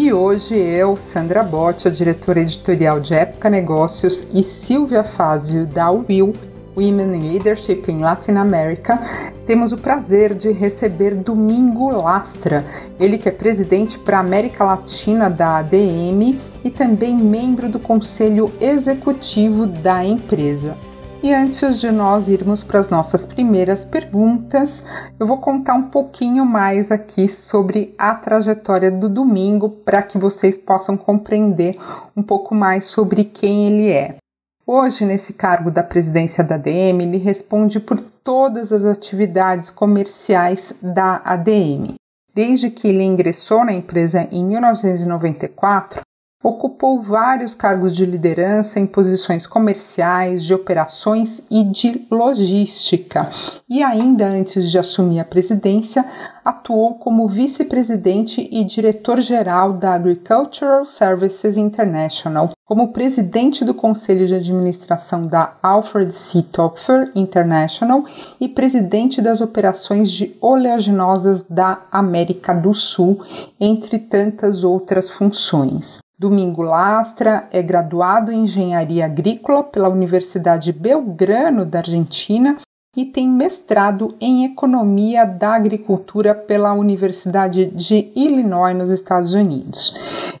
E hoje eu, Sandra Botti, a diretora editorial de Época Negócios, e Silvia Fazio, da Will, Women in Leadership in Latin America, temos o prazer de receber Domingo Lastra, ele que é presidente para a América Latina da ADM e também membro do conselho executivo da empresa. E antes de nós irmos para as nossas primeiras perguntas, eu vou contar um pouquinho mais aqui sobre a trajetória do domingo para que vocês possam compreender um pouco mais sobre quem ele é. Hoje, nesse cargo da presidência da ADM, ele responde por todas as atividades comerciais da ADM. Desde que ele ingressou na empresa em 1994, Ocupou vários cargos de liderança em posições comerciais, de operações e de logística. E ainda antes de assumir a presidência, atuou como vice-presidente e diretor-geral da Agricultural Services International, como presidente do conselho de administração da Alfred C. Topfer International e presidente das operações de oleaginosas da América do Sul, entre tantas outras funções. Domingo Lastra é graduado em Engenharia Agrícola pela Universidade Belgrano da Argentina e tem mestrado em Economia da Agricultura pela Universidade de Illinois, nos Estados Unidos.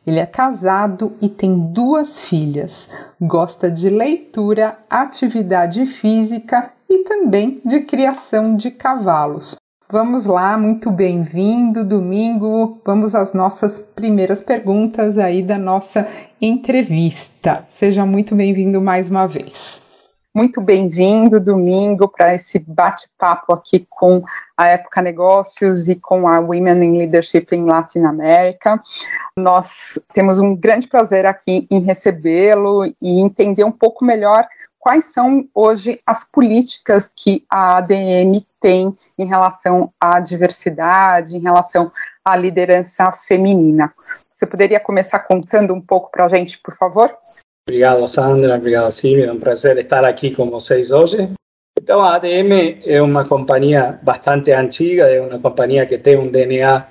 Ele é casado e tem duas filhas. Gosta de leitura, atividade física e também de criação de cavalos. Vamos lá, muito bem-vindo, domingo. Vamos às nossas primeiras perguntas aí da nossa entrevista. Seja muito bem-vindo mais uma vez. Muito bem-vindo, domingo, para esse bate-papo aqui com a Época Negócios e com a Women in Leadership em Latin America. Nós temos um grande prazer aqui em recebê-lo e entender um pouco melhor quais são hoje as políticas que a ADM tem em relação à diversidade, em relação à liderança feminina. Você poderia começar contando um pouco para a gente, por favor? Obrigado, Sandra. Obrigado, Silvia. É um prazer estar aqui com vocês hoje. Então, a ADM é uma companhia bastante antiga, é uma companhia que tem um DNA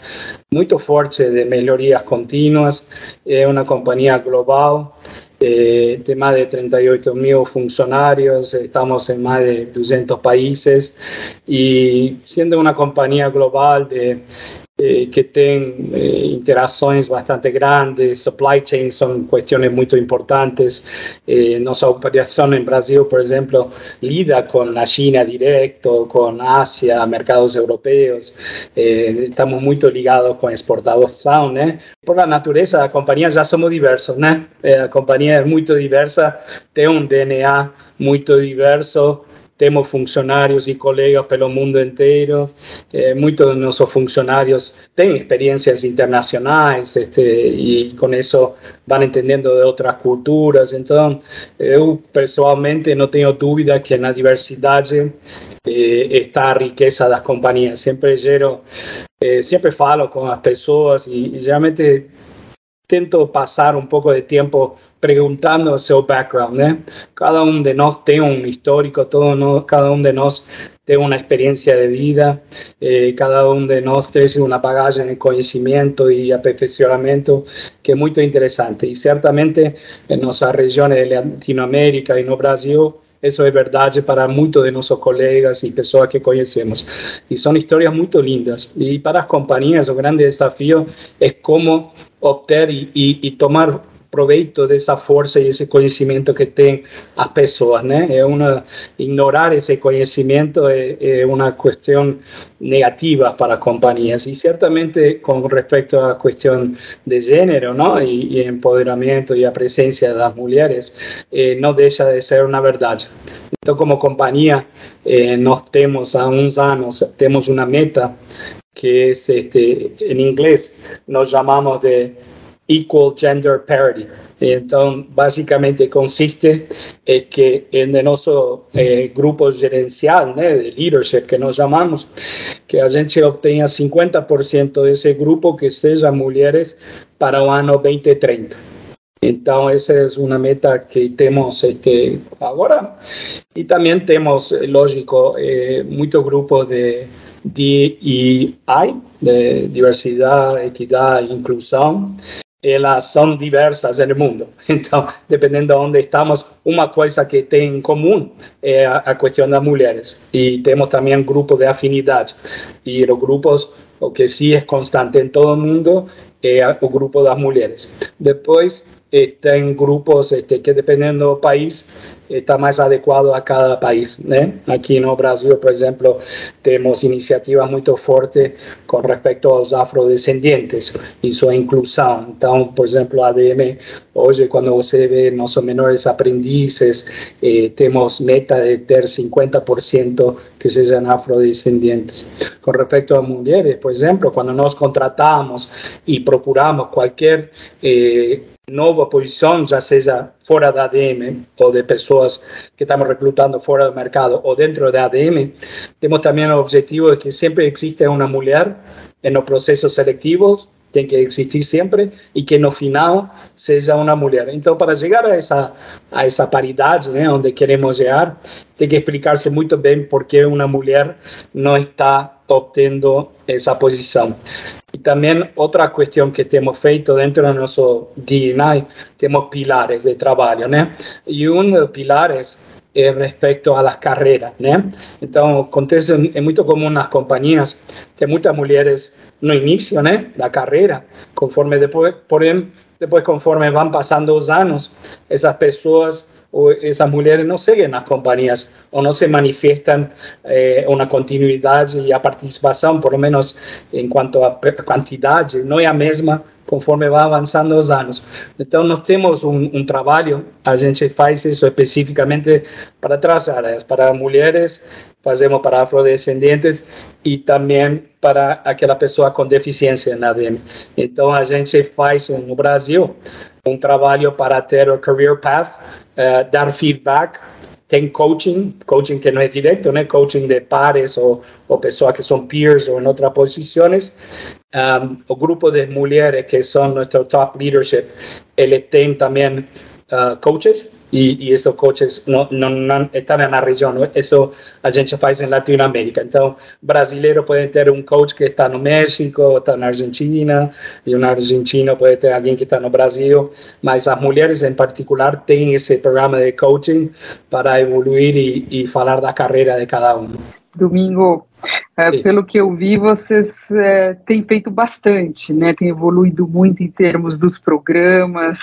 muito forte de melhorias contínuas, é uma companhia global de más de 38 mil funcionarios, estamos en más de 200 países y siendo una compañía global de eh, que tem eh, interações bastante grandes, supply chain são questões muito importantes. Eh, nossa operação em Brasil, por exemplo, lida com a China direto, com a Ásia, mercados europeus. Eh, estamos muito ligados com exportação, né? Por a natureza da companhia já somos diversos, né? Eh, a companhia é muito diversa, tem um DNA muito diverso temos funcionários e colegas pelo mundo inteiro. Eh, muitos de nossos funcionários têm experiências internacionais este, e com isso vão entendendo de outras culturas. Então, eu pessoalmente não tenho dúvida que na diversidade eh, está a riqueza das companhias. Sempre gero, eh, sempre falo com as pessoas e, e geralmente tento passar um pouco de tempo preguntando o seu background, né? Cada um de nós tem um histórico, todo cada um de nós tem uma experiência de vida, eh, cada um de nós tem uma bagagem de conhecimento e aperfeiçoamento que é muito interessante. E certamente em nossas regiões de Latinoamérica e no Brasil, isso é verdade para muitos de nossos colegas e pessoas que conhecemos. E são histórias muito lindas. E para as companhias, o grande desafio é como obter e, e, e tomar proveito dessa força e esse conhecimento que tem as pessoas, né? É uma ignorar esse conhecimento é, é uma questão negativa para companhias e certamente com respeito à questão de gênero, não? E, e empoderamento e a presença das mulheres, eh, não deixa de ser uma verdade. Então, como companhia, eh, nós temos há uns anos temos uma meta que é este, em inglês nós chamamos de equal gender parity. Então, basicamente consiste em que em nosso eh, grupo gerencial, né, de leadership que nós chamamos, que a gente obtenha 50% desse grupo que sejam mulheres para o ano 2030. Então, essa é uma meta que temos este, agora. E também temos, lógico, eh, muito grupo de DEI, de diversidade, equidade e inclusão, elas são diversas no mundo. Então, dependendo de onde estamos, uma coisa que tem em comum é a, a questão das mulheres. E temos também um grupo de afinidade. E os grupos, o que sim é constante em todo o mundo, é o grupo das mulheres. Depois, tem grupos este, que, dependendo do país, está mais adequado a cada país, né? Aqui no Brasil, por exemplo, temos iniciativas muito fortes com respeito aos afrodescendentes e sua inclusão. Então, por exemplo, a ADM, hoje, quando você vê nossos menores aprendizes, eh, temos meta de ter 50% que sejam afrodescendentes. Com respeito às mulheres, por exemplo, quando nós contratamos e procuramos qualquer eh, nova posição, já seja fora da ADM ou de pessoas que estamos recrutando fora do mercado ou dentro da ADM, temos também o objetivo de que sempre exista uma mulher nos processos seletivos, tem que existir sempre e que no final seja uma mulher. Então, para chegar a essa a essa paridade, né, onde queremos chegar, tem que explicar-se muito bem por que uma mulher não está obtendo essa posição. E também outra questão que temos feito dentro do nosso DNA, temos pilares de trabalho, né? E um dos pilares é respeito às carreiras, né? Então, acontece, é muito comum nas companhias, tem muitas mulheres no início, né, da carreira, conforme depois, porém, depois conforme vão passando os anos, essas pessoas ou essas mulheres não seguem nas companhias ou não se manifestam eh, uma continuidade e a participação, por lo menos em quanto a quantidade, não é a mesma conforme vai avançando os anos. Então, nós temos um, trabalho, a gente faz isso especificamente para três áreas, para mulheres, fazemos para afrodescendentes e também para aquela pessoa com deficiência na ADM. Então, a gente faz no Brasil um trabalho para ter o Career Path, uh, dar feedback, tem coaching, coaching que não é direto, né? Coaching de pares ou, ou pessoas que são peers ou em outras posições. Um, o grupo de mulheres que são nosso top leadership, ele tem também uh, coaches e, e esses coaches não, não, não estão na região, isso a gente faz em Latinoamérica. Então, brasileiro pode ter um coach que está no México, está na Argentina, e um argentino pode ter alguém que está no Brasil, mas as mulheres em particular têm esse programa de coaching para evoluir e, e falar da carreira de cada um. Domingo, é, pelo que eu vi, vocês é, têm feito bastante, né? Tem evoluído muito em termos dos programas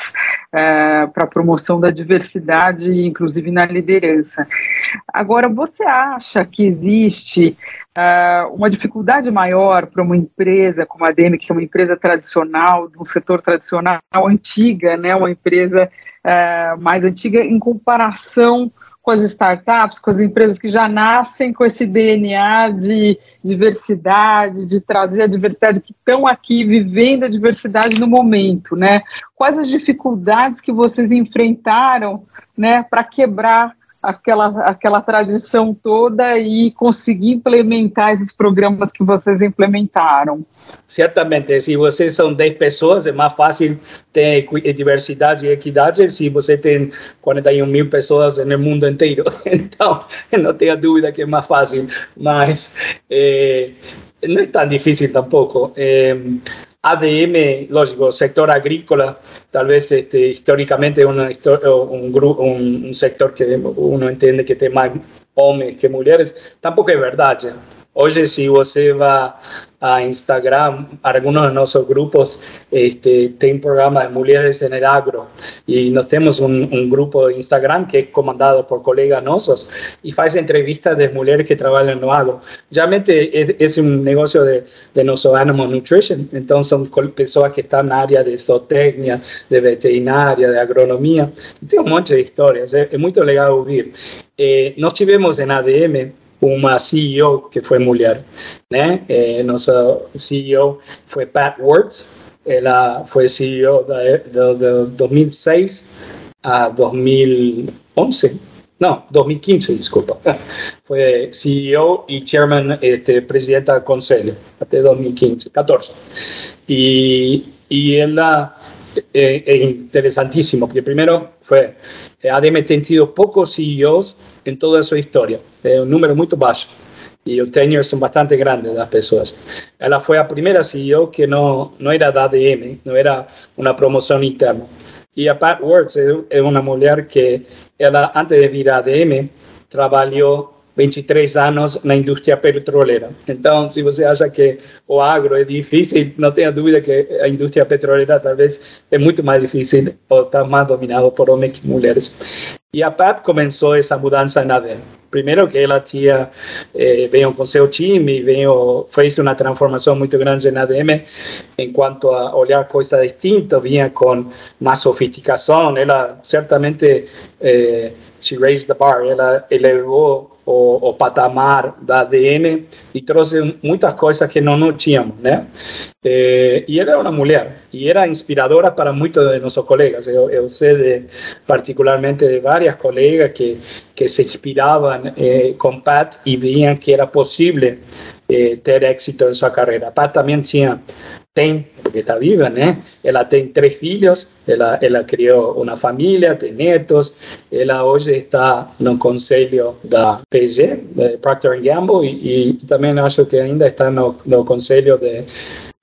é, para promoção da diversidade, inclusive na liderança. Agora, você acha que existe é, uma dificuldade maior para uma empresa como a DEME, que é uma empresa tradicional, de um setor tradicional antiga, né? Uma empresa é, mais antiga em comparação com as startups, com as empresas que já nascem com esse DNA de diversidade, de trazer a diversidade, que estão aqui vivendo a diversidade no momento, né? Quais as dificuldades que vocês enfrentaram, né, para quebrar aquela, aquela tradição toda e conseguir implementar esses programas que vocês implementaram? Certamente, se vocês são 10 pessoas, é mais fácil ter diversidade e equidade se você tem 41 mil pessoas no mundo inteiro. Então, não tenha dúvida que é mais fácil, mas é, não é tão difícil tampouco. É, ADM, lógico, sector agrícola, tal vez este, históricamente es un, un, un, sector que uno entiende que tiene más hombres que mujeres, tampoco es verdad. Hoy si você vai a Instagram, algunos de nossos grupos este, tem programa de mulheres en el agro y nos tenemos un, grupo de Instagram que es comandado por colegas nossos y faz entrevistas de mujeres que trabajan no agro. Realmente es, es un negocio de, de nuestro Animal Nutrition, entonces son personas que están en área de zootecnia, de veterinaria, de agronomía. Un montón de historias, es, es muy legal oír. Eh, nos tivemos en ADM uma CEO que foi mulher, né? CEO foi Pat Words, ela foi CEO de, de, de 2006 a 2011. No, 2015, disculpa. Fue CEO y chairman, este, presidenta del consejo, hasta 2015, 14. Y, y él eh, es interesantísimo, porque primero fue, ADM ha tenido pocos CEOs en toda su historia, es un número muy bajo. Y los tenures son bastante grandes las personas. Ella fue la primera CEO que no, no era de ADM, no era una promoción interna. Y a Pat Works es una mujer que ela, antes de vir a ADM, trabalhou 23 anos na indústria petroleira. Então, se você acha que o agro é difícil, não tenha dúvida que a indústria petroleira talvez é muito mais difícil ou está mais dominado por homens que mulheres. E a Pat começou essa mudança na ADM. Primeiro que ela tinha, eh, veio com seu time, veio, fez uma transformação muito grande na ADM, enquanto a olhar coisas distintas, vinha com mais sofisticação, ela certamente, eh, she raised the bar, ela elevou o, o, patamar da ADM e trouxe muitas coisas que não, não tínhamos, né? Eh, e ela era uma mulher e era inspiradora para muitos de nossos colegas. Eu, eu sei de, particularmente de várias colegas que, que se inspiravam eh, com Pat e viam que era possível eh, ter êxito em sua carreira. Pat também tinha tem, porque está viva, né? Ela tem três filhos, ela, ela criou uma família, tem netos, ela hoje está no conselho da PG, de Procter Gamble, e, e também acho que ainda está no, no conselho de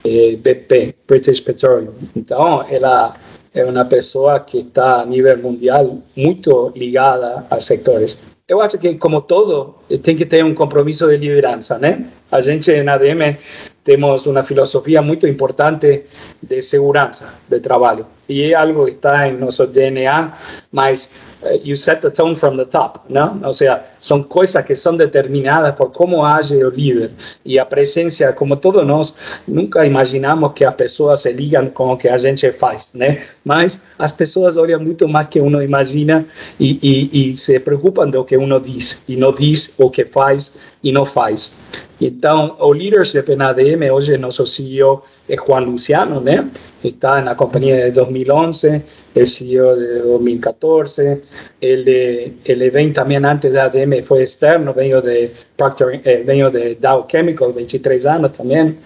eh, BP, British Petroleum. Então, ela é uma pessoa que está a nível mundial muito ligada a setores. Eu acho que, como todo, tem que ter um compromisso de liderança, né? A gente na ADM temos uma filosofia muito importante de segurança de trabalho. E é algo que está em nosso DNA, mas uh, you set the tone from the top, não? Ou seja, são coisas que são determinadas por como age o líder. E a presença, como todos nós, nunca imaginamos que as pessoas se ligam com o que a gente faz, né? Mas as pessoas olham muito mais que uno imagina e, e, e se preocupam do que uno diz, e não diz o que faz e não faz. Então, o leadership na ADM, hoje nosso CEO é Juan Luciano, né? Está na companhia de 2011, é CEO de 2014. Ele, ele vem também antes da ADM, foi externo, veio de Procter, eh, de Dow Chemical, 23 anos também.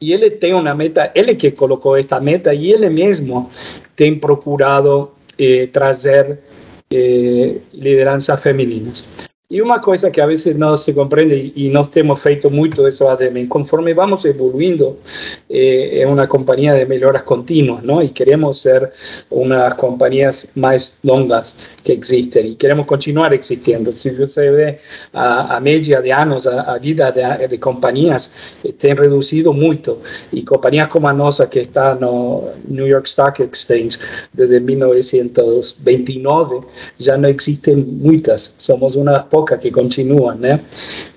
E ele tem uma meta, ele que colocou esta meta e ele mesmo tem procurado eh, trazer eh, lideranças. E uma coisa que a vezes não se compreende e nós temos feito muito isso ADM, conforme vamos evoluindo, eh, é uma companhia de melhoras contínuas, não? E queremos ser uma das companhias mais longas que existem e queremos continuar existindo. Se você vê a, a média de anos, a, a vida de, de companhias eh, tem reduzido muito e companhias como a que está no New York Stock Exchange desde 1929 já não existem muitas. Somos uma das poucas que continuam, né?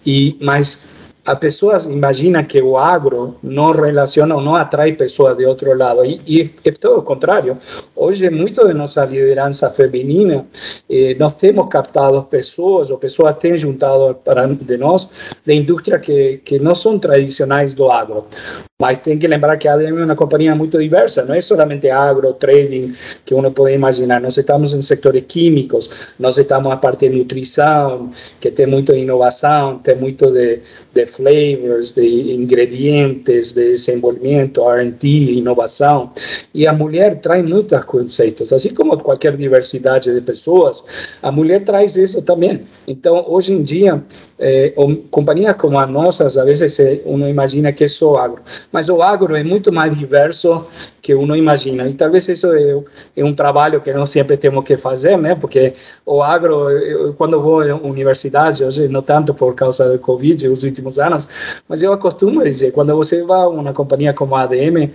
E mas as pessoas imaginam que o agro não relaciona ou não atrai pessoas de outro lado. E, e é todo o contrário. Hoje, muito de nossa liderança feminina, eh, nós temos captado pessoas, ou pessoas têm juntado para de nós, de indústria que, que não são tradicionais do agro. Mas tem que lembrar que a ADM é uma companhia muito diversa, não é somente agro, trading, que uno pode imaginar. Nós estamos em setores químicos, nós estamos na parte de nutrição, que tem muito de inovação, tem muito de, de flavors, de ingredientes, de desenvolvimento, R&D, inovação. E a mulher traz muitos conceitos, assim como qualquer diversidade de pessoas, a mulher traz isso também. Então, hoje em dia, companhias como a nossa, às vezes uno imagina que é só agro, mas o agro é muito mais diverso que uno imagina. E talvez isso é, é um trabalho que nós sempre temos que fazer, né? Porque o agro, eu, quando vou à universidade, hoje não tanto por causa do Covid, os últimos anos, mas eu acostumo dizer, quando você vai a uma companhia como a ADM,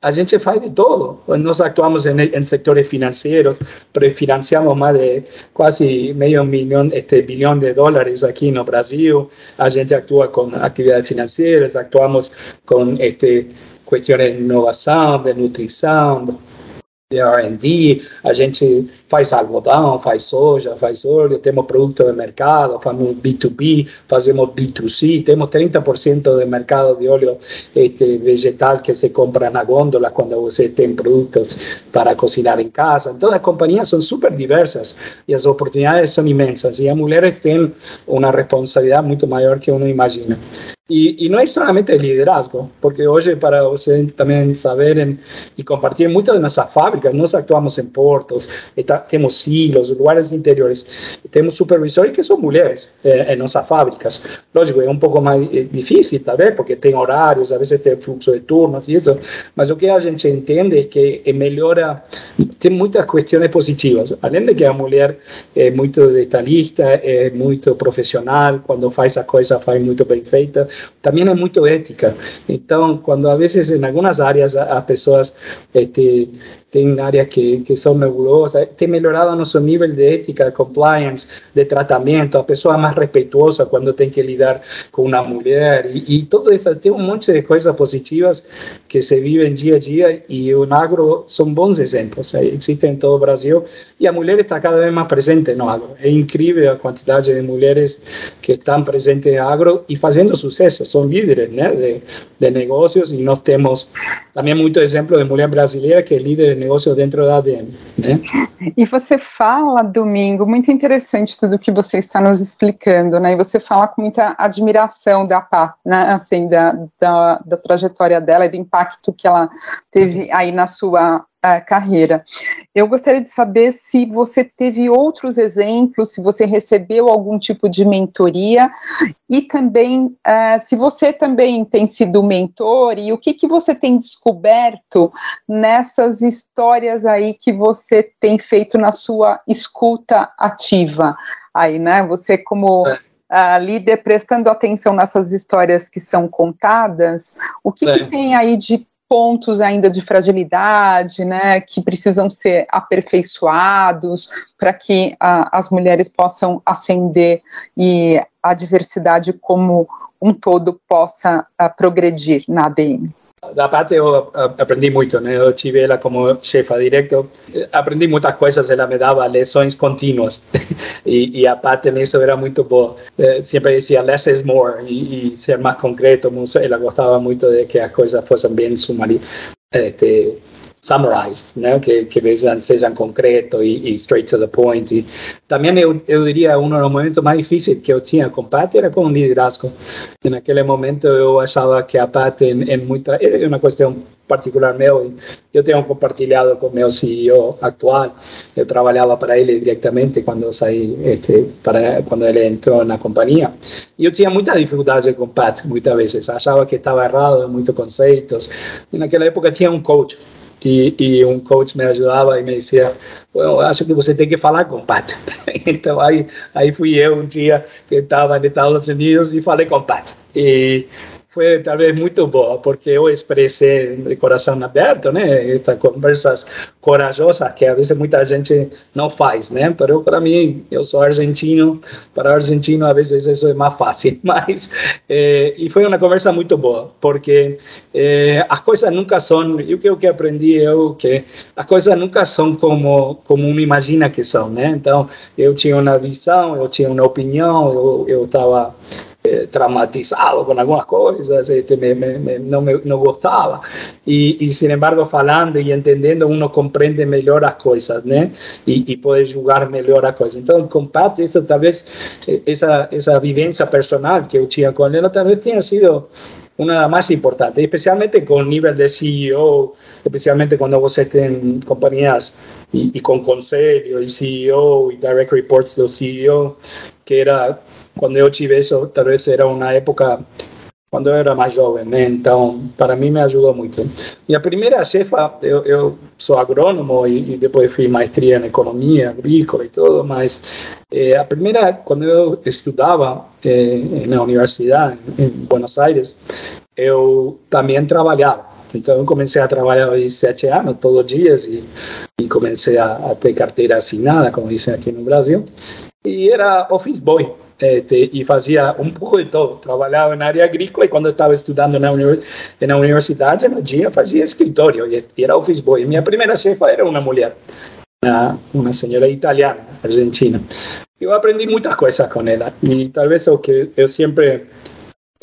a gente faz de todo. Nós atuamos em, em setores financeiros, prefinanciamos mais de quase meio milhão, este bilhão de dólares aqui no Brasil. A gente atua com atividades financeiras, atuamos com este, questões de inovação, de nutrição, de R&D, a gente faz algodão, faz soja, faz óleo, temos produto de mercado, fazemos B2B, fazemos B2C, temos 30% do mercado de óleo este, vegetal que se compra na gôndola quando você tem produtos para cozinhar em casa. Então, as companhias são super diversas e as oportunidades são imensas e as mulheres têm uma responsabilidade muito maior que uno imagina. Y, y, no es solamente el liderazgo, porque hoy para ustedes también saber en, y compartir muchas de nuestras fábricas, nos actuamos en puertos, tenemos silos, lugares interiores, tenemos supervisores que son mujeres eh, en nuestras fábricas. Lógico, es un poco más eh, difícil tal vez, porque tiene horarios, a veces tiene flujo de turnos y eso, pero lo que a gente entiende es que mejora, tiene muchas cuestiones positivas, além de que la mujer es muy detalhista, es muy profesional, cuando hace esas cosas, hace muy bien feitas, también es muy ética. Entonces, cuando a veces en algunas áreas a, personas este, tienen áreas que, que son nebulosas, tem mejorado nuestro nivel de ética, de compliance, de tratamiento, a personas más respetuosas cuando tienen que lidiar con una mujer. Y, y, todo eso, tiene un montón de cosas positivas que se viven día a día. Y un agro son buenos ejemplos, existen en todo Brasil. Y la mujer está cada vez más presente en agro. Es increíble la cantidad de mujeres que están presentes en agro y haciendo suceso, son líderes de, de, negocios y nos tenemos también muchos ejemplos de mujeres brasileñas que es líder negócio dentro da ADM. Né? E você fala, Domingo, muito interessante tudo que você está nos explicando, né? E você fala com muita admiração da Pá, né? Assim, da, da, da trajetória dela e do impacto que ela teve aí na sua a carreira. Eu gostaria de saber se você teve outros exemplos, se você recebeu algum tipo de mentoria e também uh, se você também tem sido mentor e o que, que você tem descoberto nessas histórias aí que você tem feito na sua escuta ativa. Aí, né? Você como é. Uh, líder prestando atenção nessas histórias que são contadas, o que, é. que, tem aí de pontos ainda de fragilidade, né, que precisam ser aperfeiçoados para que uh, as mulheres possam ascender e a diversidade como um todo possa uh, progredir na ADM. Da parte yo aprendí mucho, ¿no? Yo tive ela como jefa directo, aprendí muchas cosas, ela me daba lecciones continuas y, y aparte en eso era muy boa. Eh, siempre decía less is more y, y, ser más concreto, ela gostava muito de que as coisas fossem bem sumarias, este, summarized, né? que, que vejam, sejam concretos e, e, straight to the point. E também eu, eu diria, um dos momentos mais difíceis que eu tinha com Pat era com o liderazgo. E naquele momento eu achava que a Pat, em, em muita, é uma questão particular meu, eu tenho compartilhado com meu CEO atual, eu trabalhava para ele diretamente quando eu saí, este, para, quando ele entrou na companhia, e eu tinha muita dificuldade com Pat, muitas vezes, achava que estava errado em muitos conceitos, e naquela época tinha um coach, e, e, um coach me ajudava e me dizia, eu acho que você tem que falar com o Pat. então aí, aí fui eu um dia que estava nos Estados Unidos e falei com o Pat. E foi talvez muito boa, porque eu expressei de coração aberto, né? Estas conversas corajosas que a vezes muita gente não faz, né? Para mim, eu sou argentino, para argentino a vezes isso é mais fácil, mas e foi uma conversa muito boa, porque eh, as coisas nunca são, e o que eu aprendi eu que as coisas nunca são como como um imagina que são, né? Então, eu tinha uma visão, eu tinha uma opinião, eu estava eh, traumatizado con algunas cosas, este, me, me, no, me, no gustaba. Y, y, sin embargo, falando y entendiendo, uno comprende mejor las cosas, ¿no? Y, y puede jugar mejor las cosas. Entonces, con Pat, eso, tal vez eh, esa, esa vivencia personal que yo tenía con él, tal vez tenga sido una de las más importantes, especialmente con nivel de CEO, especialmente cuando vos estés en compañías y, y con consejo y CEO y direct reports del CEO, que era quando eu tive isso, talvez era uma época quando eu era mais jovem, né? Então, para mim me ajudou muito. Minha primeira chefa, eu, eu sou agrônomo e, e, depois fiz maestria em economia agrícola e tudo, mas eh, a primeira, quando eu estudava eh, na universidade em Buenos Aires, eu também trabalhava. Então, eu comecei a trabalhar aos sete anos, todos os dias, e, e comecei a, a ter carteira assinada, como dizem aqui no Brasil, e era office boy y hacía un poco de todo. Trabajaba en área agrícola y cuando estaba estudiando en la, en la universidad, en era office boy. Mi primera jefa era una mujer, una, una señora italiana, argentina. Yo aprendí muchas cosas con ella y tal vez lo que yo siempre,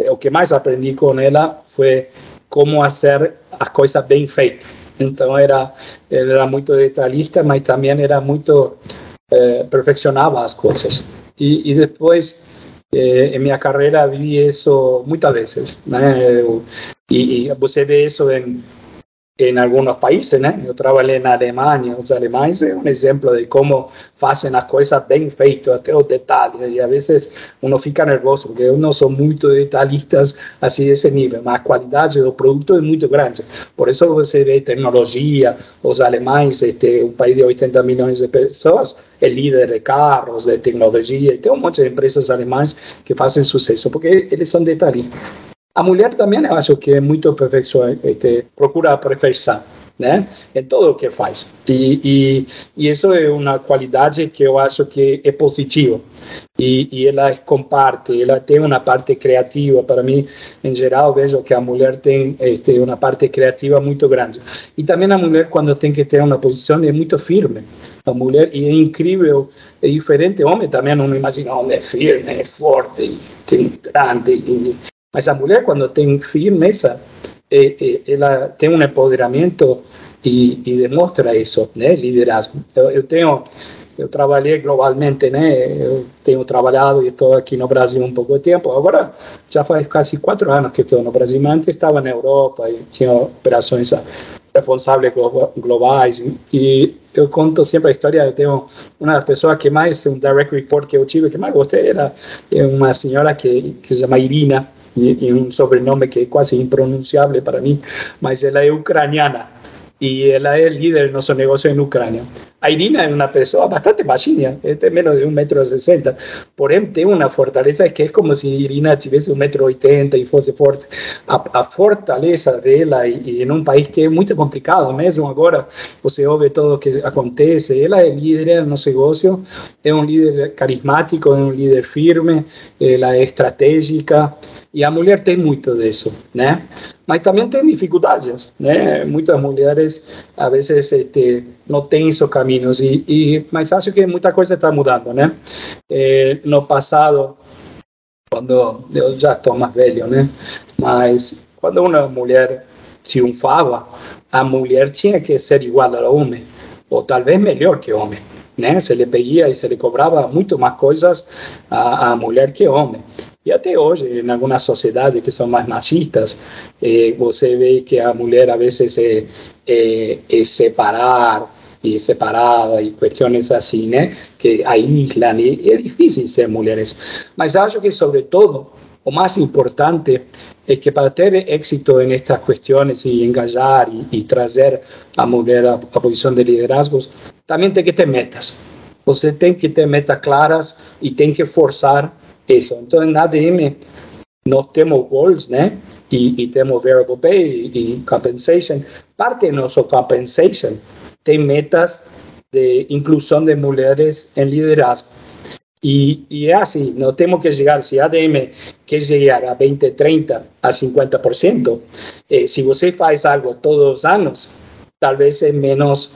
lo que más aprendí con ella fue cómo hacer las cosas bien feitas. Entonces era, era muy detallista, pero también era muy eh, perfeccionaba las cosas. Y, y después eh, en mi carrera viví eso muchas veces. ¿no? Y, y usted ve eso en, en algunos países, ¿no? Yo trabajé en Alemania, los alemanes es un ejemplo de cómo hacen las cosas bien feitas, hasta los detalles, y a veces uno fica nervoso, porque uno son muy detallistas así de ese nivel, más calidad de los productos es muy grande. Por eso se ve tecnología, los alemanes, este, un país de 80 millones de personas, el líder de carros, de tecnología, y tengo muchas empresas alemanas que hacen suceso, porque ellos son detallistas. A mulher também eu acho que é muito perfeição, este, procura a perfeição, né? Em tudo o que faz. E, e, e, isso é uma qualidade que eu acho que é positiva. E, e ela comparte, ela tem uma parte criativa. Para mim, em geral, vejo que a mulher tem este, uma parte criativa muito grande. E também a mulher, quando tem que ter uma posição, é muito firme. A mulher, e é incrível, é diferente. O homem também não imagina, o homem é firme, é forte, tem grande. Mas a mulher, quando tem firmeza, eh, eh, ela tem um empoderamento e, demonstra isso, né? Liderazgo. Eu, eu, tenho, eu trabalhei globalmente, né? Eu tenho trabalhado e estou aqui no Brasil um pouco de tempo. Agora já faz quase quatro anos que estou no Brasil. Mas antes estava na Europa e tinha operações responsáveis globais e eu conto sempre a história. Eu tenho uma das pessoas que mais um direct report que eu tive que mais gostei era uma senhora que, que se chama Irina e, e um sobrenome que é quase impronunciável para mim, mas ela é ucraniana e ela é líder do nosso negócio em Ucrânia. A Irina é uma pessoa bastante baixinha, tem menos de 1,60m, porém tem uma fortaleza que é como se Irina tivesse 1,80m e fosse forte. A, a fortaleza dela, e, e em um país que é muito complicado mesmo agora, você ouve tudo o que acontece, ela é líder no negócio, é um líder carismático, é um líder firme, ela é estratégica, e a mulher tem muito disso, né? Mas também tem dificuldades, né? Muitas mulheres, às vezes, este, não têm esses caminhos, e, e, mas acho que muita coisa está mudando, né? Eh, no passado, quando eu já estou mais velho, né? Mas quando uma mulher triunfava, a mulher tinha que ser igual ao homem, ou talvez melhor que o homem, né? Se lhe pedia e se lhe cobrava muito mais coisas a, a mulher que o homem. E até hoje, em algumas sociedades que são mais machistas, eh, você vê que a mulher às vezes é, é, é separar separada e questões assim, né? Que aíslam e é difícil ser mulheres. Mas acho que, sobretudo, o mais importante é que para ter êxito em estas questões e engajar e, e trazer a mulher à, à posição de liderazgos, também tem que ter metas. Você tem que ter metas claras e tem que forçar isso. Então, na ADM, nós temos goals, né? E, e temos variable pay e compensation. Parte do nosso compensation tem metas de inclusão de mulheres em liderazgo. E, e, é assim, não temos que chegar, se a ADM quer chegar a 20, 30, a 50%, eh, se você faz algo todos os anos, talvez é menos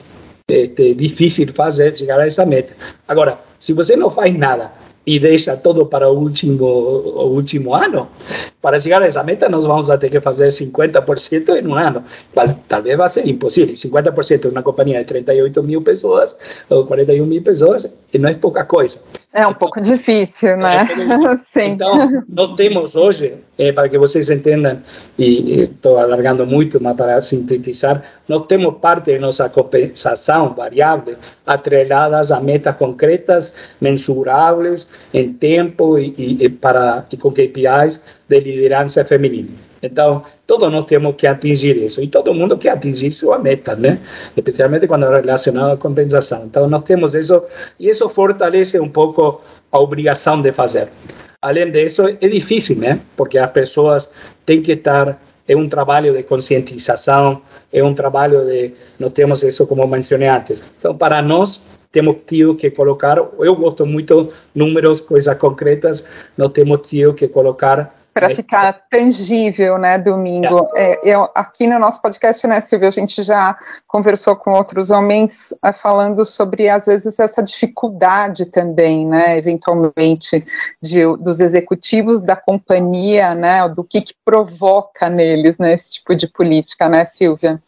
este, difícil fazer chegar a essa meta. Agora, se você não faz nada y deja todo para el último, último año. Para llegar a esa meta nos vamos a tener que hacer 50% en un año, tal vez va a ser imposible. 50% en una compañía de 38 mil personas o 41 mil personas no es poca cosa. É um pouco difícil, né? É Sim. Então, nós temos hoje, é, para que vocês entendam, e estou alargando muito, mas para sintetizar, nós temos parte de nossa compensação variável atreladas a metas concretas, mensuráveis em tempo e, e, e para, e com KPIs de liderança feminina. Então, todos nós temos que atingir isso. E todo mundo quer atingir sua meta, né? Especialmente quando é relacionado à compensação. Então, nós temos isso, e isso fortalece um pouco a obrigação de fazer. Além disso, é difícil, né? Porque as pessoas têm que estar. É um trabalho de conscientização, é um trabalho de. Nós temos isso como mencionei antes. Então, para nós, temos tido que colocar, eu gosto muito números, coisas concretas, não temos tido que colocar para ficar tangível, né, domingo. É, eu, aqui no nosso podcast, né, Silvia, a gente já conversou com outros homens é, falando sobre, às vezes, essa dificuldade também, né, eventualmente, de, dos executivos da companhia, né, do que, que provoca neles, né, esse tipo de política, né, Silvia?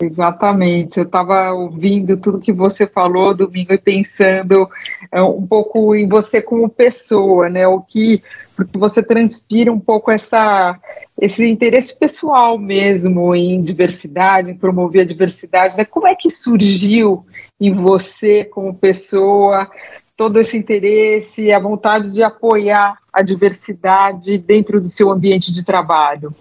Exatamente. Eu estava ouvindo tudo que você falou, domingo, e pensando é, um pouco em você como pessoa, né? O que porque você transpira um pouco essa esse interesse pessoal mesmo em diversidade, em promover a diversidade. Né? Como é que surgiu em você como pessoa todo esse interesse, a vontade de apoiar a diversidade dentro do seu ambiente de trabalho?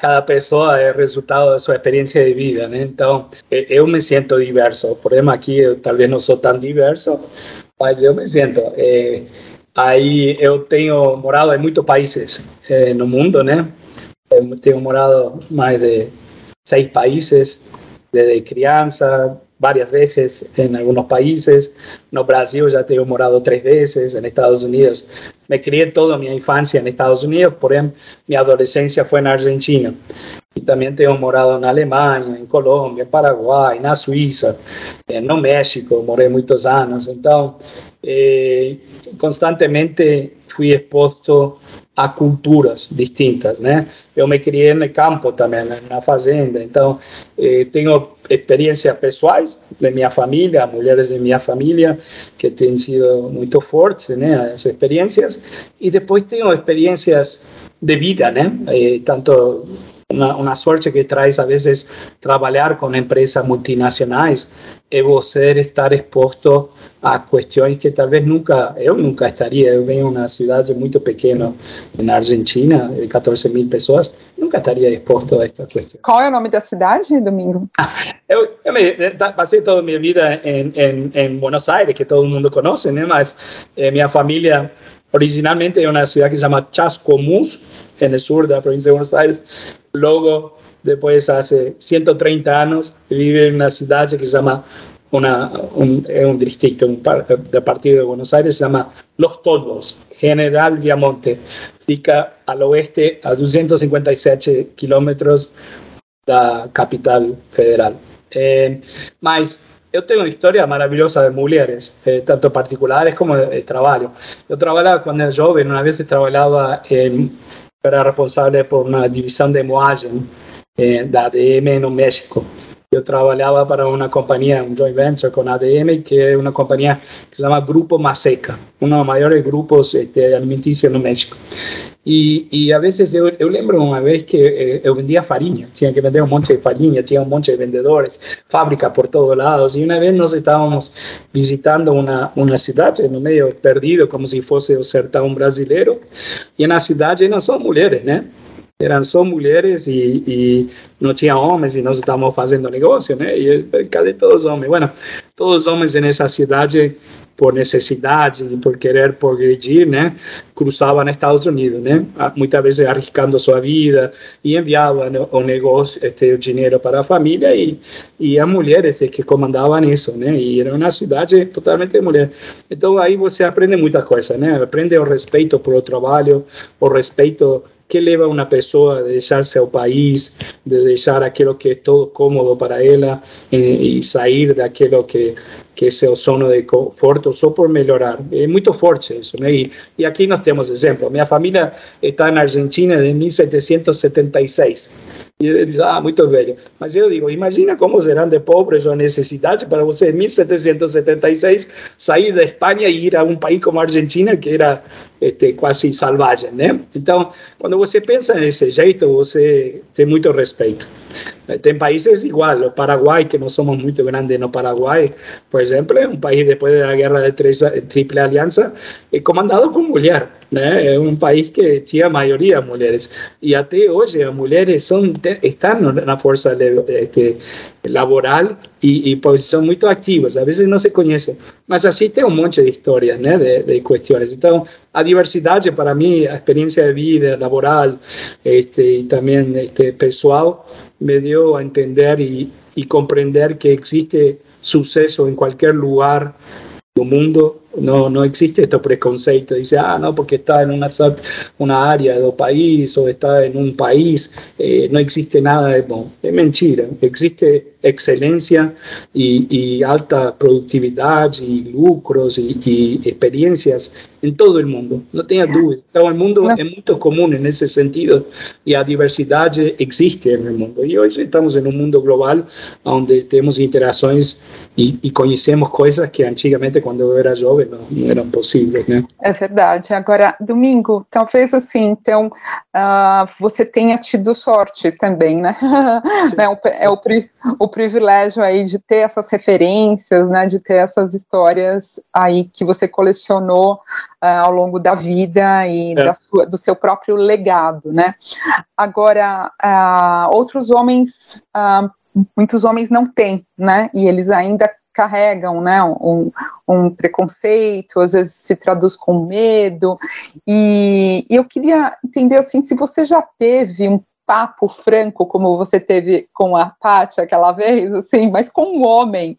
cada pessoa é resultado da sua experiência de vida, né? Então, eu me sinto diverso. O problema aqui, eu talvez não sou tão diverso, mas eu me sinto. É, aí eu tenho morado em muitos países é, no mundo, né? Eu tenho morado mais de seis países desde criança, várias vezes em alguns países. No Brasil já tenho morado três vezes, nos Estados Unidos. Me criei toda a minha infância nos Estados Unidos, porém minha adolescência foi na Argentina. E também tenho morado na Alemanha, em Colômbia, Paraguai, na Suíça, eh, no México, morei muitos anos. Então, eh, constantemente fui exposto a culturas distintas, né? Eu me criei no campo também, na fazenda, então eh, tenho experiências pessoais de minha família, mulheres de minha família que têm sido muito fortes, né? As experiências e depois tenho experiências de vida, né? Eh, tanto uma, sorte que traz a vezes trabalhar com empresas multinacionais é você estar exposto a questões que talvez nunca, eu nunca estaria. Eu venho de uma cidade muito pequena na Argentina, de 14 mil pessoas, nunca estaria exposto a esta questão. Qual é o nome da cidade, Domingo? eu, eu me, passei toda a minha vida em, em, em, Buenos Aires, que todo mundo conhece, né? mas eh, minha família originalmente é uma cidade que se chama Chascomús, no sur de la provincia de Buenos Aires. Luego, después, hace 130 años, vive en una ciudad que se llama, una, un, un distrito un de partido de Buenos Aires, se llama Los Toldos, General Viamonte. Fica al oeste a 257 kilómetros de la capital federal. Eh, eu tenho uma história maravilhosa de mulheres, eh, tanto particulares como de, de trabalho. Eu trabalhava quando era jovem, uma vez eu trabalhava em era responsável por uma divisão de moagem eh, da ADM no México. Eu trabalhava para uma companhia, um joint venture com a ADM, que é uma companhia que se chama Grupo Maseca, um dos maiores grupos este, alimentícios no México. E, e a vezes eu, eu lembro uma vez que eh, eu vendia farinha, tinha que vender um monte de farinha, tinha um monte de vendedores, fábrica por todos lados. E uma vez nós estávamos visitando uma, uma cidade no meio perdido, como se fosse o sertão brasileiro, e na cidade não são mulheres, né? Eram só mulheres e, e, não tinha homens e nós estávamos fazendo negócio, né? E cadê todos os homens? Bueno, todos os homens nessa cidade por necessidade por querer progredir, né, cruzavam Estados Unidos, né, muitas vezes arriscando sua vida e enviavam o negócio, este, o dinheiro para a família e, e as mulheres que comandavam isso, né, e era uma cidade totalmente de mulher. Então aí você aprende muita coisa, né, aprende o respeito pelo trabalho, o respeito que leva uma pessoa a deixar seu país, de deixar aquilo que é todo cômodo para ela e, e sair daquilo que que é seu sono de conforto só por melhorar. É muito forte isso, né? E, e aqui nós temos exemplo. Minha família está na Argentina de 1776. E ele diz, ah, muito velho. Mas eu digo, imagina como serão de pobres ou necessidade para você, em 1776, sair da Espanha e ir a um país como a Argentina, que era este, quase selvagem, né? Então, quando você pensa nesse jeito, você tem muito respeito. Tem países igual, o Paraguai, que nós somos muito grandes no Paraguai, por exemplo, é um país depois da guerra de três, Triple Aliança, é comandado por mulher, né? É um país que tinha a maioria de mulheres. E até hoje as mulheres são, estão na força de, este, laboral e, e posição muito ativas. Às vezes não se conhecem, mas assim tem um monte de histórias, né, de, de questões. Então, a diversidade para mim, a experiência de vida laboral este, e também este, pessoal, me deu a entender e, e compreender que existe sucesso em qualquer lugar do mundo no, no existe este preconceito. Dice, ah, no, porque está en una, una área del país o está en un país, eh, no existe nada de bueno. Es mentira. Existe excelencia y, y alta productividad y lucros y, y, experiencias en todo el mundo. No tenga duda. Todo el mundo no. es muy común en ese sentido y la diversidad existe en el mundo. Y hoy estamos en un mundo global donde tenemos interacciones y, y conocemos cosas que antiguamente cuando era joven não, não era possível, né? É verdade. Agora, domingo, talvez assim, então, uh, você tenha tido sorte também, né? é, o, é o, o privilégio aí de ter essas referências, né? De ter essas histórias aí que você colecionou uh, ao longo da vida e é. da sua, do seu próprio legado, né? Agora, uh, outros homens muitos homens não têm, né? E eles ainda carregam né, um, um, preconceito, às vezes se traduz com medo. E, e eu queria entender assim, se você já teve um papo franco como você teve com a Paty aquela vez, assim, mas com um homem,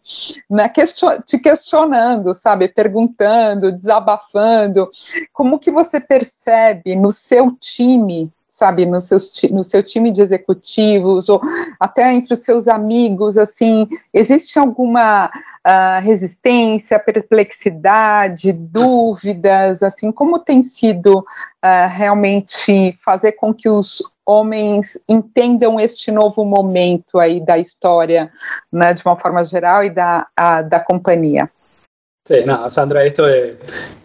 né, question te questionando, sabe, perguntando, desabafando, como que você percebe no seu time sabe, no, seus, no seu time de executivos, ou até entre os seus amigos, assim, existe alguma uh, resistência, perplexidade, dúvidas, assim, como tem sido uh, realmente fazer com que os homens entendam este novo momento aí da história, né, de uma forma geral, e da, a, da companhia? Sí, no, Sandra, esto es,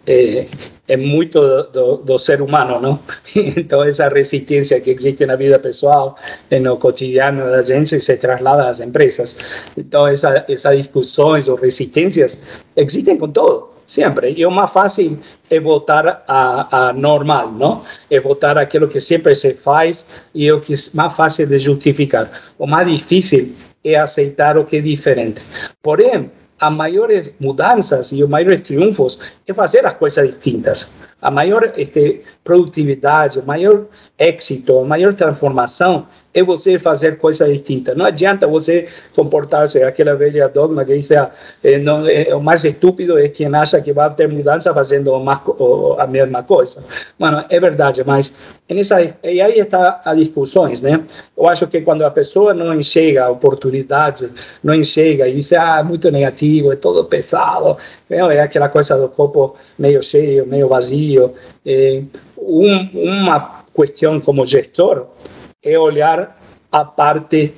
eh, es mucho do, do, ser humano, ¿no? Toda esa resistencia que existe en la vida personal, en lo cotidiano de la gente, se traslada a las empresas. Todas esas esa discusiones o resistencias existen con todo, siempre. Y lo más fácil es votar a, a normal, ¿no? Es votar aquello que siempre se hace y lo que es más fácil de justificar. Lo más difícil es aceptar lo que es diferente. Por ejemplo, a maiores mudanças os maiores triunfos é fazer as coisas distintas. A maior este, produtividade, o maior êxito, a maior transformação é você fazer coisas distintas. Não adianta você comportar-se aquela velha dogma que diz eh, não, eh, o mais estúpido é quem acha que vai ter mudança fazendo a mesma coisa. Mano, é verdade, mas nessa, e aí está as discussões, né? Eu acho que quando a pessoa não enxerga a oportunidade, não enxerga e diz, ah, muito negativo, é todo pesado, é aquela coisa do copo meio cheio, meio vazio. É, um, uma questão como gestor é olhar a parte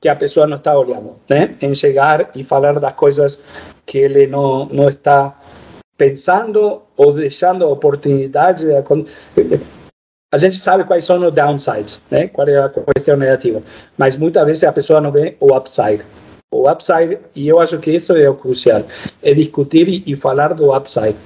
que a pessoa não está olhando, né? Em chegar e falar das coisas que ele não, não está pensando ou deixando oportunidade. A gente sabe quais são os downsides, né? Qual é a questão negativa. Mas muitas vezes a pessoa não vê o upside. O upside, e eu acho que isso é o crucial, é discutir e falar do upside.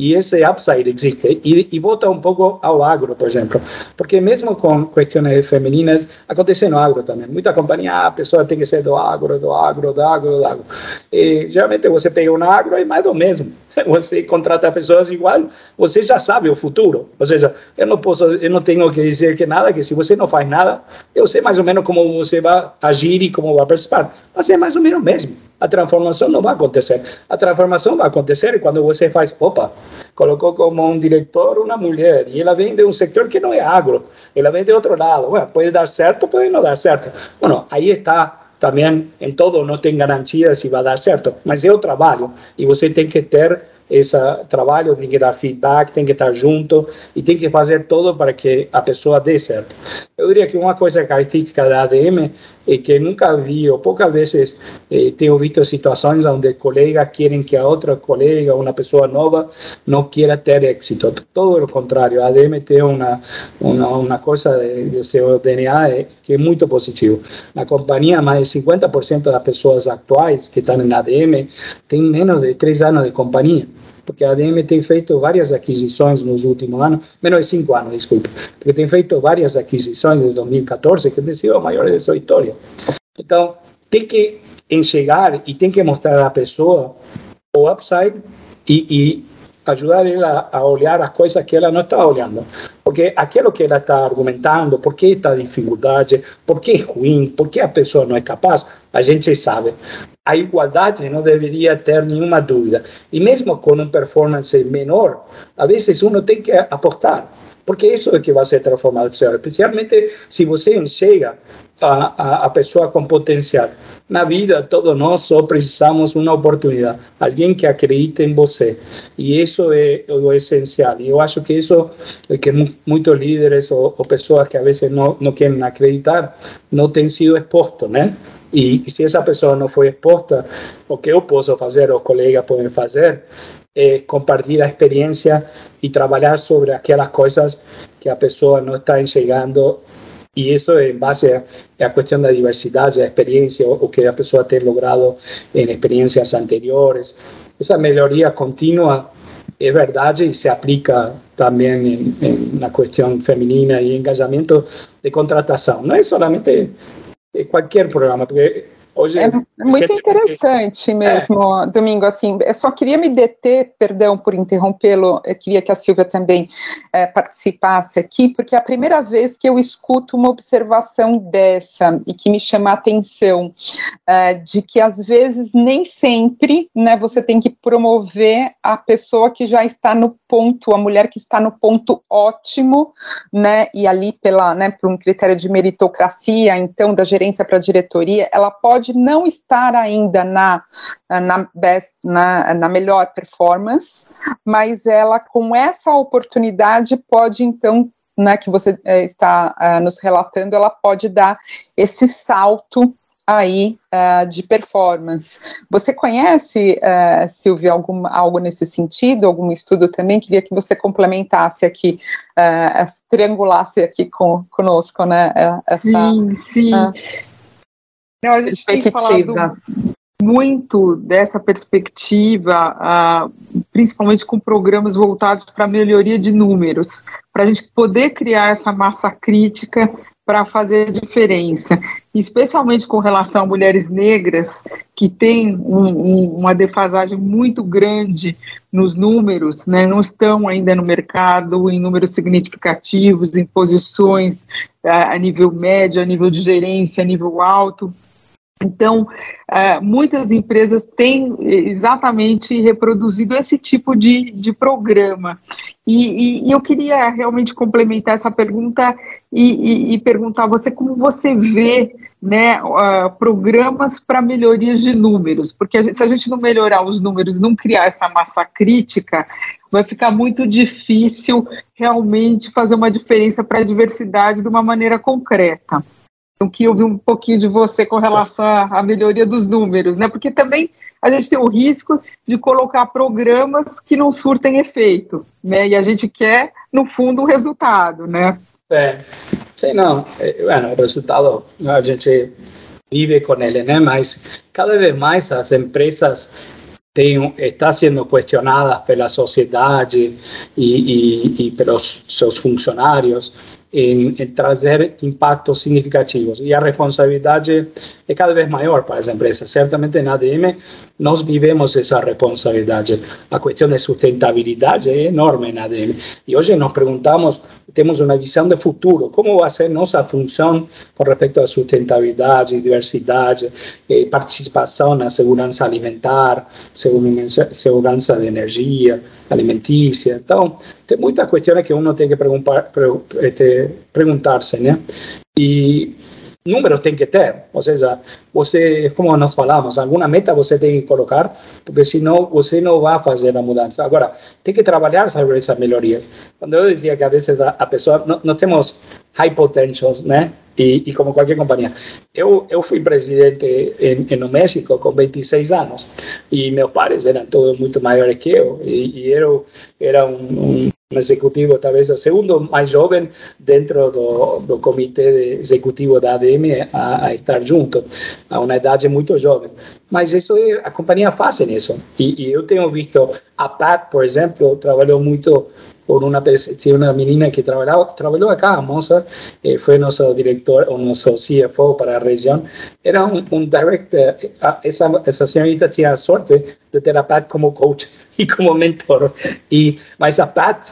E esse upside existe. E, e volta um pouco ao agro, por exemplo. Porque mesmo com questões femininas, acontece no agro também. Muita companhia, ah, a pessoa tem que ser do agro, do agro, do agro, do agro. E geralmente você pega um agro e mais do mesmo. Você contrata pessoas igual, você já sabe o futuro. Ou seja, eu não posso, eu não tenho que dizer que nada, que se você não faz nada, eu sei mais ou menos como você vai agir e como vai participar. Mas é mais ou menos mesmo. A transformação não vai acontecer. A transformação vai acontecer quando você faz, opa, colocou como um diretor uma mulher e ela vem de um setor que não é agro, ela vem de outro lado. Pode dar certo, pode não dar certo. Bueno, aí está também em todo não tem garantia se vai dar certo, mas é o trabalho e você tem que ter esse trabalho, tem que dar feedback, tem que estar junto e tem que fazer tudo para que a pessoa dê certo. Eu diria que uma coisa característica da ADM é que nunca vi, ou poucas vezes eh, tenho visto situações onde colegas querem que a outra colega, uma pessoa nova, não queira ter êxito. Todo o contrário, a ADM tem uma, uma, uma coisa de, de seu DNA que é muito positivo. Na companhia, mais de 50% das pessoas atuais que estão na ADM têm menos de três anos de companhia porque a ADM tem feito várias aquisições nos últimos anos, menos de cinco anos, desculpe, porque tem feito várias aquisições desde 2014, que tem sido a maior de sua história. Então, tem que em chegar e tem que mostrar à pessoa o upside e, e ajudar ela a olhar as coisas que ela não está olhando. Porque aquilo que ela está argumentando, por que está dificuldade, por que é ruim, por que a pessoa não é capaz, a gente sabe. A igualdade não deveria ter nenhuma dúvida. E mesmo com um performance menor, a vezes uno tem que aportar. Porque isso é que vai ser transformado, especialmente se você chega a, a, a pessoa com potencial. Na vida, todos nós só precisamos uma oportunidade, alguém que acredite em você. E isso é o essencial. E eu acho que isso é que muitos líderes ou, ou pessoas que às vezes não, não querem acreditar não têm sido expostos, né? E, e se essa pessoa não foi exposta, o que eu posso fazer, os colegas podem fazer, é compartilhar a experiência e trabalhar sobre aquelas coisas que a pessoa não está enxergando y eso en base a, la cuestión de la diversidad, de la experiencia, o, que la persona ha logrado en experiencias anteriores. Esa mejoría continua es verdad y se aplica también en, la cuestión femenina y engajamiento de contratación. No es solamente cualquier programa, porque Hoje, é muito interessante que... mesmo, é. Domingo. Assim, eu só queria me deter, perdão por interrompê-lo, eu queria que a Silvia também é, participasse aqui, porque é a primeira vez que eu escuto uma observação dessa e que me chama a atenção, é, de que às vezes nem sempre né, você tem que promover a pessoa que já está no ponto, a mulher que está no ponto ótimo, né, e ali pela, né, por um critério de meritocracia, então da gerência para a diretoria, ela pode pode não estar ainda na, na, best, na, na melhor performance, mas ela, com essa oportunidade, pode então né, que você é, está uh, nos relatando, ela pode dar esse salto aí uh, de performance. Você conhece, uh, Silvia, algum, algo nesse sentido, algum estudo também? Queria que você complementasse aqui, triangulasse aqui com, conosco, né? Essa, sim, sim. Não, a gente tem falado muito dessa perspectiva, uh, principalmente com programas voltados para melhoria de números, para a gente poder criar essa massa crítica para fazer a diferença, especialmente com relação a mulheres negras que têm um, um, uma defasagem muito grande nos números, né, não estão ainda no mercado em números significativos, em posições uh, a nível médio, a nível de gerência, a nível alto. Então, uh, muitas empresas têm exatamente reproduzido esse tipo de, de programa. E, e, e eu queria realmente complementar essa pergunta e, e perguntar a você como você vê né, programas para melhorias de números, porque se a gente não melhorar os números, não criar essa massa crítica, vai ficar muito difícil realmente fazer uma diferença para a diversidade de uma maneira concreta. Eu queria ouvir um pouquinho de você com relação à melhoria dos números, né? Porque também a gente tem o risco de colocar programas que não surtem efeito, né? E a gente quer, no fundo, o resultado, né? É, sei não. É, o resultado a gente vive com ele, né? Mas cada vez mais as empresas têm, sendo questionadas pela sociedade e, e, e pelos seus funcionários en, en, trazer impactos significativos. E a responsabilidade é cada vez maior para as empresas. Certamente na ADM nós vivemos essa responsabilidade. A questão de sustentabilidade é enorme na ADM. E hoje nos perguntamos, temos uma visão de futuro, como vai ser nossa função com respeito à sustentabilidade, diversidade, eh, participação na segurança alimentar, segurança de energia, alimentícia. Então, tem muitas questões que uno tem que perguntar-se, né? E números tem que ter, ou seja, você, como nós falamos, alguma meta você tem que colocar, porque senão você não vai fazer a mudança. Agora, tem que trabalhar sobre essas melhorias. Quando eu dizia que às vezes a, a pessoa, nós temos high potentials, né? E, e, como qualquer companhia. Eu, eu fui presidente em, em, no México com 26 anos e meus pais eram todos muito maiores que eu e, e eu era um um executivo, talvez o segundo mais jovem dentro do, do comitê executivo da ADM a, a, estar junto, a uma idade muito jovem. Mas isso é, a companhia faz isso. E, e eu tenho visto, a PAT, por exemplo, trabalhou muito por una, una menina que trabajaba, trabajó acá, Moza, eh, fue nuestro director o nuestro CFO para la región, era un, un director, eh, esa, esa señorita tenía suerte de tener a Pat como coach y como mentor, y, mas a Pat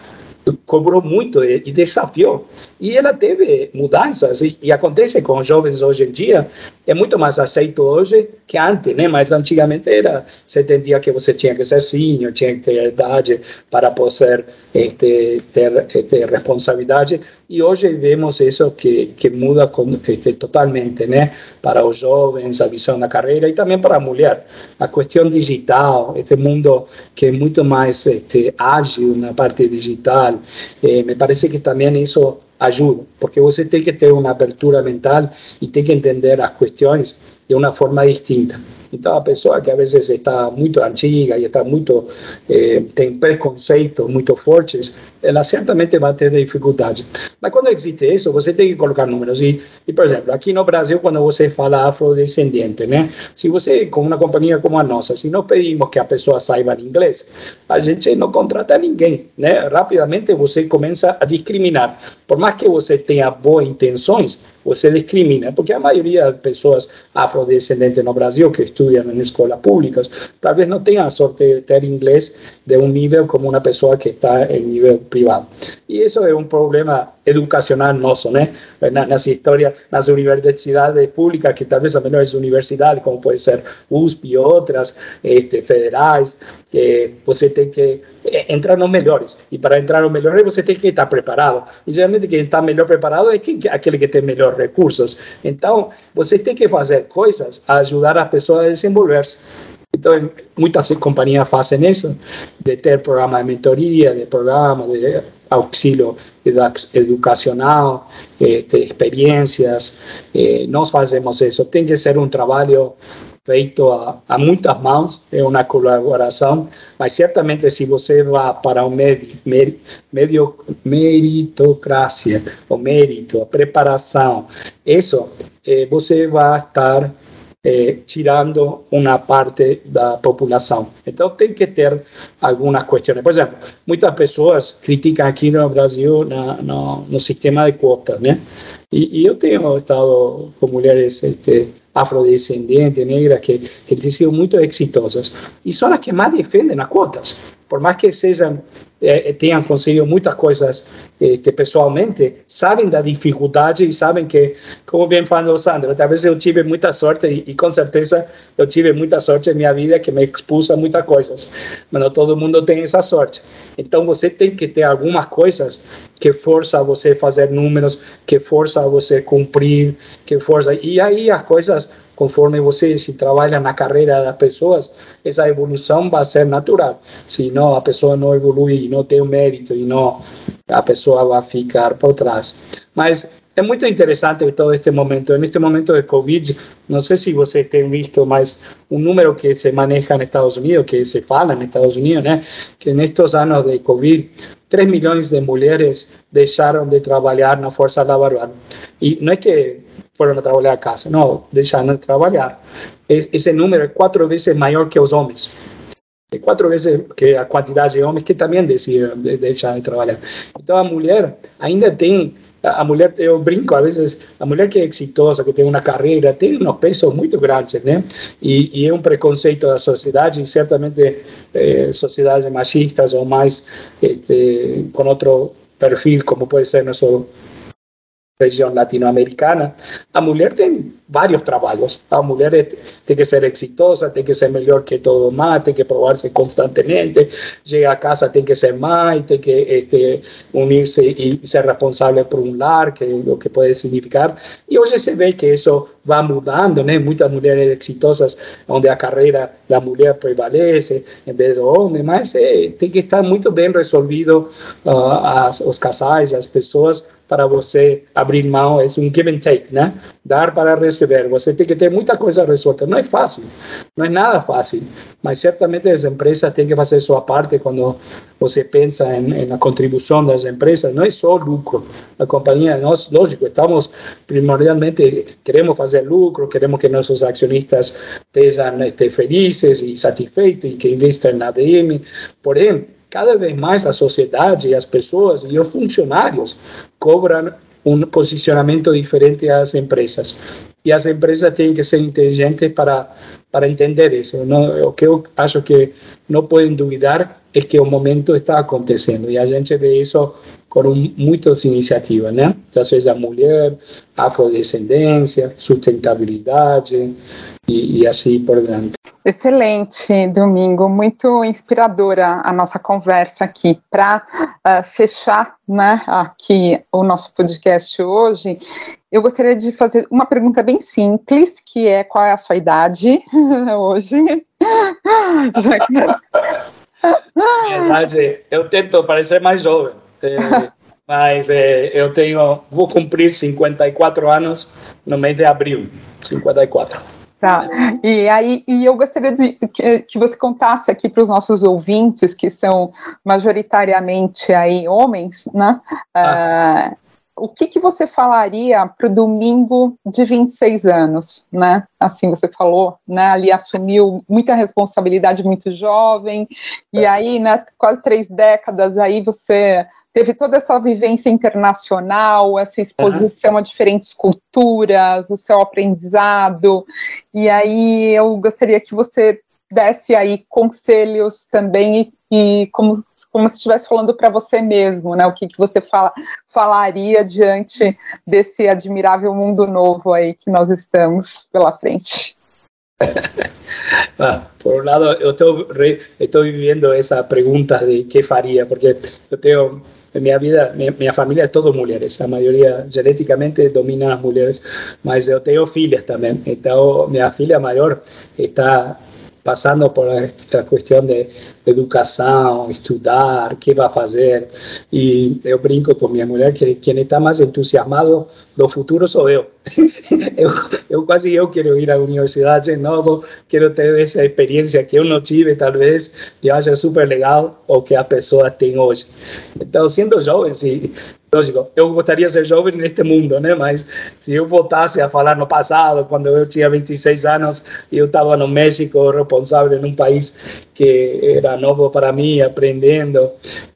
cobrou muito e, e desafiou. E ela teve mudanças, e, e, acontece com os jovens hoje em dia, é muito mais aceito hoje que antes, né? Mas antigamente era, você entendia que você tinha que ser senior, tinha que ter idade para poder este, ter, ter responsabilidade, e hoje vemos isso que, que muda com, este, totalmente, né? Para os jovens, a visão da carreira, e também para a mulher. A questão digital, este mundo que é muito mais este, ágil na parte digital, eh, me parece que também isso ajuda, porque você tem que ter uma abertura mental e tem que entender as questões de uma forma distinta. Então, a pessoa que às vezes está muito antiga e está muito eh, tem preconceitos muito fortes, ela certamente vai ter dificuldade. Mas quando existe isso, você tem que colocar números. E, e por exemplo, aqui no Brasil, quando você fala afrodescendente, né? Se você, com uma companhia como a nossa, se nós pedimos que a pessoa saiba inglês, a gente não contrata ninguém, né? Rapidamente você começa a discriminar. Por mais que você tenha boas intenções, você discrimina, porque a maioria das pessoas afrodescendentes no Brasil que estudam em escolas públicas, talvez não tenham a sorte de ter inglês de um nível como uma pessoa que está em nível privado. E isso é um problema educacional nosso, né? Nas histórias, nas universidades públicas, que talvez as melhores universidades, como pode ser USP e outras, este, federais, que você tem que entrar nos melhores. E para entrar nos melhores, você tem que estar preparado. E geralmente quem está melhor preparado é aquele que tem melhores recursos. Então, você tem que fazer coisas a ajudar a pessoa a desenvolver-se. Então, muitas companhias fazem isso, de ter programa de mentoria, de programa de auxílio educacional, eh, de experiências. Eh, nós fazemos isso. Tem que ser um trabalho feito a, a, muitas mãos, é uma colaboração, mas certamente se você vai para o medio, medio, meritocracia, o mérito, a preparação, isso, eh, você vai estar eh, tirando uma parte da população. Então tem que ter algumas questões. Por exemplo, muitas pessoas criticam aqui no Brasil na, no, no sistema de quotas, né? E, e, eu tenho estado com mulheres este, afrodescendentes, negras, que, que têm sido muito exitosas. E são as que mais defendem as quotas. Por mais que sejam eh, tenham conseguido muitas coisas este, pessoalmente, sabem da dificuldade e sabem que, como bem falou Sandra, talvez eu tive muita sorte e, e, com certeza eu tive muita sorte em minha vida que me expus a muitas coisas, mas não todo mundo tem essa sorte. Então você tem que ter algumas coisas que força você fazer números, que força você cumprir, que força e aí as coisas conforme você se trabalha na carreira das pessoas, essa evolução vai ser natural. Se não, a pessoa não evolui, não tem o mérito e não, a pessoa vai ficar por trás. Mas é muito interessante todo este momento. Neste momento de Covid, não sei se você tem visto, mas um número que se maneja nos Estados Unidos, que se fala nos Estados Unidos, né? Que nestes anos de Covid, 3 milhões de mulheres deixaram de trabalhar na força laboral. E não é que foram a trabalhar a casa, não, deixaram de trabalhar. Esse número é quatro vezes maior que os homens. É quatro vezes que a quantidade de homens que também decidiram deixar de trabalhar. Então a mulher ainda tem a mulher, eu brinco, às vezes, a mulher que é exitosa, que tem uma carreira, tem um peso muito grande, né? E, e é um preconceito da sociedade, e certamente eh, sociedades machistas ou mais este, com outro perfil, como pode ser nosso região latino-americana, a mulher tem vários trabalhos. A mulher tem que ser exitosa, tem que ser melhor que todo mundo, tem que provar-se constantemente, chega a casa tem que ser mãe, tem que este, unir-se e ser responsável por um lar, que é o que pode significar. E hoje se vê que isso vai mudando, né? Muitas mulheres exitosas, onde a carreira da mulher prevalece em vez do homem, mas é, tem que estar muito bem resolvido uh, as, os casais, as pessoas, para você abrir mão, é um give and take, né? Dar para receber. Você tem que ter muita coisa resolta. Não é fácil, não é nada fácil, mas certamente as empresas têm que fazer sua parte quando você pensa em, na contribuição das empresas. Não é só lucro. A companhia, nós, lógico, estamos primordialmente, queremos fazer lucro, queremos que nossos acionistas estejam felizes e satisfeitos e que investam na ADM, porém, cada vez mais a sociedade, as pessoas e os funcionários cobram um posicionamento diferente às empresas. E as empresas têm que ser inteligentes para, para entender isso. Não, o que eu acho que não podem duvidar é que o momento está acontecendo. E a gente vê isso com muitas iniciativas, né? Já seja mulher, afrodescendência, sustentabilidade e, e assim por diante. Excelente, Domingo, muito inspiradora a nossa conversa aqui. Para uh, fechar né, aqui o nosso podcast hoje, eu gostaria de fazer uma pergunta bem simples, que é qual é a sua idade hoje? Minha idade, eu tento parecer mais jovem. É, mas é, eu tenho, vou cumprir 54 anos no mês de abril, 54. Tá. E aí, e eu gostaria de que, que você contasse aqui para os nossos ouvintes, que são majoritariamente aí homens, né? Ah. Uh, o que, que você falaria para o domingo de 26 anos, né? Assim você falou, né? Ali assumiu muita responsabilidade muito jovem, e aí, né, quase três décadas, aí você teve toda essa vivência internacional, essa exposição uhum. a diferentes culturas, o seu aprendizado, e aí eu gostaria que você desse aí conselhos também e, e como, como se estivesse falando para você mesmo, né? O que, que você fala, falaria diante desse admirável mundo novo aí que nós estamos pela frente. ah, por um lado, eu estou vivendo essa pergunta de que faria, porque eu tenho minha vida, minha, minha, família é toda mulheres, a maioria geneticamente domina as mulheres, mas eu tenho filhas também. Então, minha filha maior está passando por esta questão de educação, estudar, o que vai fazer. E eu brinco com minha mulher que quem está mais entusiasmado do futuro sou eu. eu, eu quase eu quero ir à universidade de novo, quero ter essa experiência que eu não tive, talvez, e acho super legal o que a pessoa tem hoje. Então, sendo jovem, se lógico, eu gostaria de ser jovem neste mundo, né? Mas se eu voltasse a falar no passado, quando eu tinha 26 anos, eu estava no México, responsável num país que era novo para mim, aprendendo.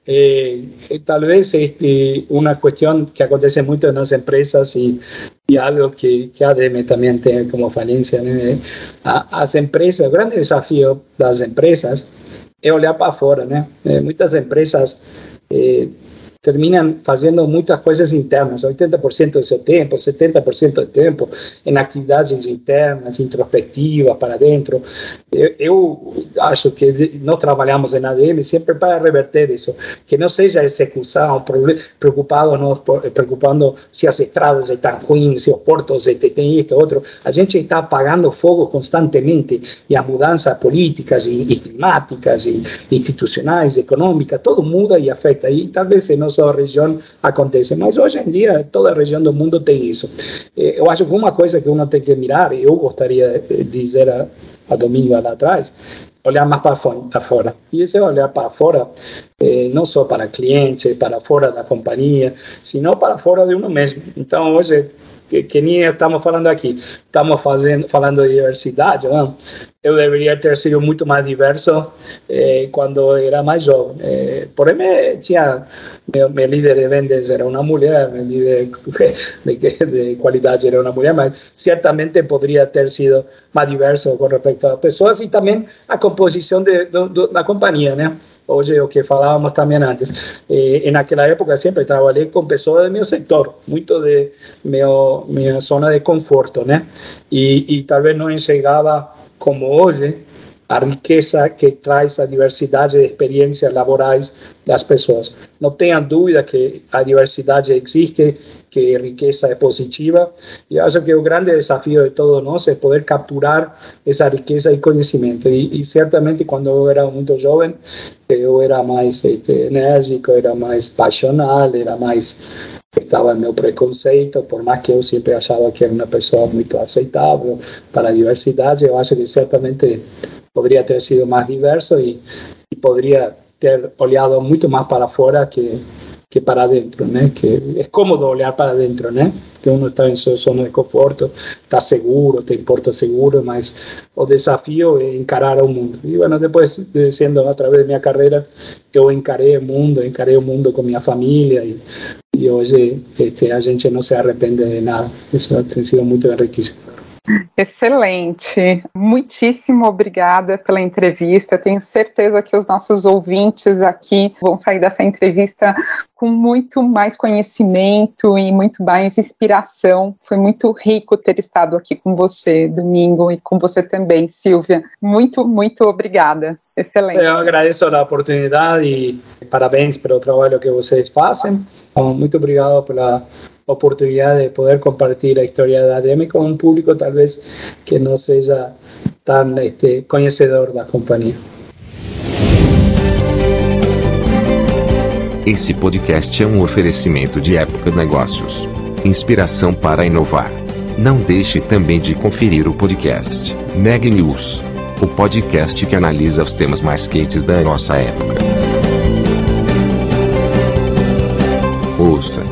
Eh, talvez este, uma questão que acontece muito nas empresas e, e algo que, que a ADM também tem como falência, né? As empresas, o grande desafio das empresas é olhar para fora, né? Muitas empresas eh, terminam fazendo muitas coisas internas, 80% do seu tempo, 70% do tempo em atividades internas, introspectivas, para dentro. Eu, acho que nós trabalhamos em ADM sempre para reverter isso, que não seja execução, preocupado nós, preocupando se as estradas estão ruins, se os portos têm isto, outro. A gente está apagando fogo constantemente e as mudanças políticas e, climáticas e institucionais, econômicas, tudo muda e afeta. E talvez nós nossa região acontece. Mas hoje em dia, toda região do mundo tem isso. Eh, eu acho que uma coisa que uno tem que mirar, eu gostaria de dizer a, a domingo lá atrás, olhar mais para fora. E esse olhar para fora, eh, não só para cliente, para fora da companhia, sino para fora de uno mesmo. Então, hoje, que, que nem estamos falando aqui, estamos fazendo, falando de diversidade, não? eu deveria ter sido muito mais diverso eh, quando era mais jovem. Eh, porém, tinha, meu, meu, líder de vendas era uma mulher, meu líder de, de, de, qualidade era uma mulher, mas certamente poderia ter sido mais diverso com respeito às pessoas e também a composição de, de, da companhia, né? Hoje, o que falávamos também antes, eh, naquela época sempre trabalhei com pessoas do meu setor, muito de meu, minha zona de conforto, né? E, e talvez não enxergava como hoje, a riqueza que traz a diversidade de experiências laborais das pessoas. Não tenha dúvida que a diversidade existe, que riqueza é positiva, e acho que o grande desafio de todos nós é poder capturar essa riqueza e conhecimento. E, e certamente, quando eu era muito jovem, eu era mais este, enérgico, era mais passional, era mais estava meu preconceito, por mais que eu sempre achava que era uma pessoa muito aceitável para a diversidade, eu acho que certamente poderia ter sido mais diverso e, e poderia ter olhado muito mais para fora que que para adentro, né? Que é cômodo olhar para dentro, né? Que uno está em sua zona de conforto, está seguro, tem porto seguro, mas o desafio é encarar o mundo. E, bueno, depois, sendo através da minha carreira, eu encarei o mundo, encarei o mundo com minha família e, e hoje este, a gente não se arrepende de nada. Isso tem sido muito enriquecedor. Excelente. Muitíssimo obrigada pela entrevista. Tenho certeza que os nossos ouvintes aqui vão sair dessa entrevista com muito mais conhecimento e muito mais inspiração. Foi muito rico ter estado aqui com você, Domingo, e com você também, Silvia. Muito, muito obrigada. Excelente. Eu agradeço a oportunidade e parabéns pelo trabalho que vocês fazem. Muito obrigado pela oportunidad de poder compartir la historia de ADM con un público tal vez que no sea tan este, conhecedor da companhia. Esse podcast é um oferecimento de Época Negócios. Inspiração para inovar. Não deixe também de conferir o podcast Neg News, o podcast que analisa os temas mais quentes da nossa época. Ouça